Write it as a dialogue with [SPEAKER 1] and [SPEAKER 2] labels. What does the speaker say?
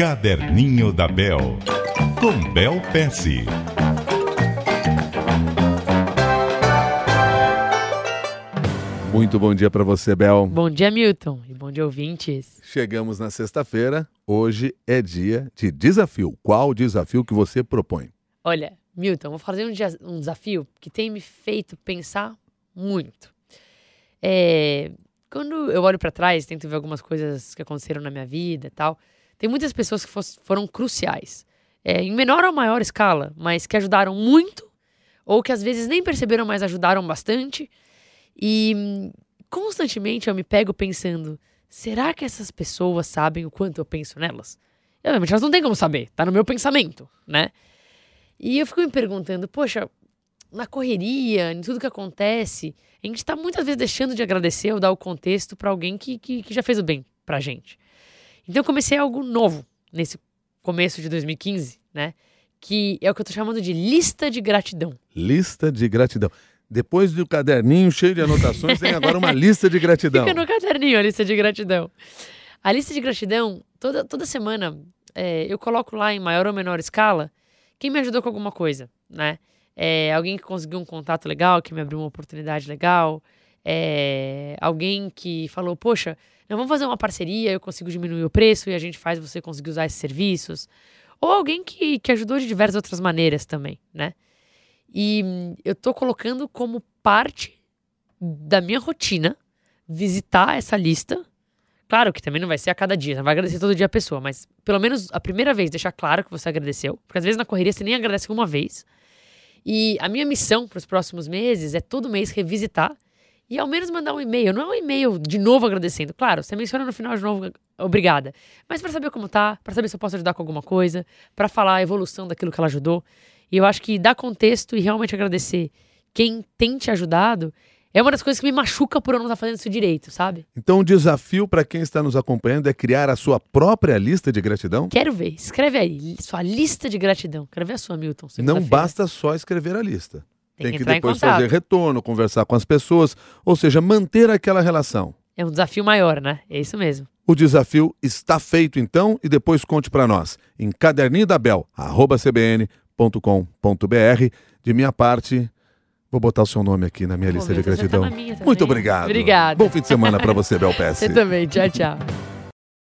[SPEAKER 1] Caderninho da Bel, com Bel Pesce.
[SPEAKER 2] Muito bom dia para você, Bel.
[SPEAKER 3] Bom dia, Milton. E bom dia, ouvintes.
[SPEAKER 2] Chegamos na sexta-feira. Hoje é dia de desafio. Qual o desafio que você propõe?
[SPEAKER 3] Olha, Milton, vou fazer um, dia- um desafio que tem me feito pensar muito. É, quando eu olho para trás, tento ver algumas coisas que aconteceram na minha vida e tal, tem muitas pessoas que fos- foram cruciais. É, em menor ou maior escala, mas que ajudaram muito, ou que às vezes nem perceberam, mas ajudaram bastante. E constantemente eu me pego pensando: será que essas pessoas sabem o quanto eu penso nelas? E, Obviamente elas não têm como saber, tá no meu pensamento, né? E eu fico me perguntando, poxa, na correria, em tudo que acontece, a gente tá muitas vezes deixando de agradecer ou dar o contexto pra alguém que, que, que já fez o bem pra gente. Então eu comecei algo novo nesse começo de 2015, né? Que é o que eu tô chamando de lista de gratidão.
[SPEAKER 2] Lista de gratidão. Depois do caderninho cheio de anotações, tem agora uma lista de gratidão.
[SPEAKER 3] Fica no caderninho a lista de gratidão. A lista de gratidão, toda, toda semana, é, eu coloco lá em maior ou menor escala quem me ajudou com alguma coisa, né? É, alguém que conseguiu um contato legal, que me abriu uma oportunidade legal. É, alguém que falou, poxa, não, vamos fazer uma parceria, eu consigo diminuir o preço e a gente faz você conseguir usar esses serviços. Ou alguém que, que ajudou de diversas outras maneiras também, né? E hum, eu tô colocando como parte da minha rotina visitar essa lista. Claro que também não vai ser a cada dia, não vai agradecer todo dia a pessoa, mas pelo menos a primeira vez deixar claro que você agradeceu, porque às vezes na correria você nem agradece uma vez. E a minha missão para os próximos meses é todo mês revisitar e ao menos mandar um e-mail. Não é um e-mail de novo agradecendo. Claro, você menciona no final de novo, obrigada. Mas para saber como tá, para saber se eu posso ajudar com alguma coisa, para falar a evolução daquilo que ela ajudou. E eu acho que dar contexto e realmente agradecer quem tem te ajudado é uma das coisas que me machuca por eu não estar fazendo isso direito, sabe?
[SPEAKER 2] Então, o desafio para quem está nos acompanhando é criar a sua própria lista de gratidão.
[SPEAKER 3] Quero ver. Escreve aí. Sua lista de gratidão. Quero ver a sua, Milton.
[SPEAKER 2] Não basta só escrever a lista.
[SPEAKER 3] Tem
[SPEAKER 2] Tem
[SPEAKER 3] que
[SPEAKER 2] que depois fazer retorno, conversar com as pessoas, ou seja, manter aquela relação.
[SPEAKER 3] É um desafio maior, né? É isso mesmo.
[SPEAKER 2] O desafio está feito então e depois conte para nós em caderninho da Bel, arroba cbn.com.br. De minha parte, vou botar o seu nome aqui na minha
[SPEAKER 3] Pô,
[SPEAKER 2] lista de
[SPEAKER 3] tá
[SPEAKER 2] gratidão.
[SPEAKER 3] na minha.
[SPEAKER 2] Muito obrigado.
[SPEAKER 3] Obrigada.
[SPEAKER 2] Bom fim de semana para você, Bel Pesce.
[SPEAKER 3] Você também. Tchau, tchau.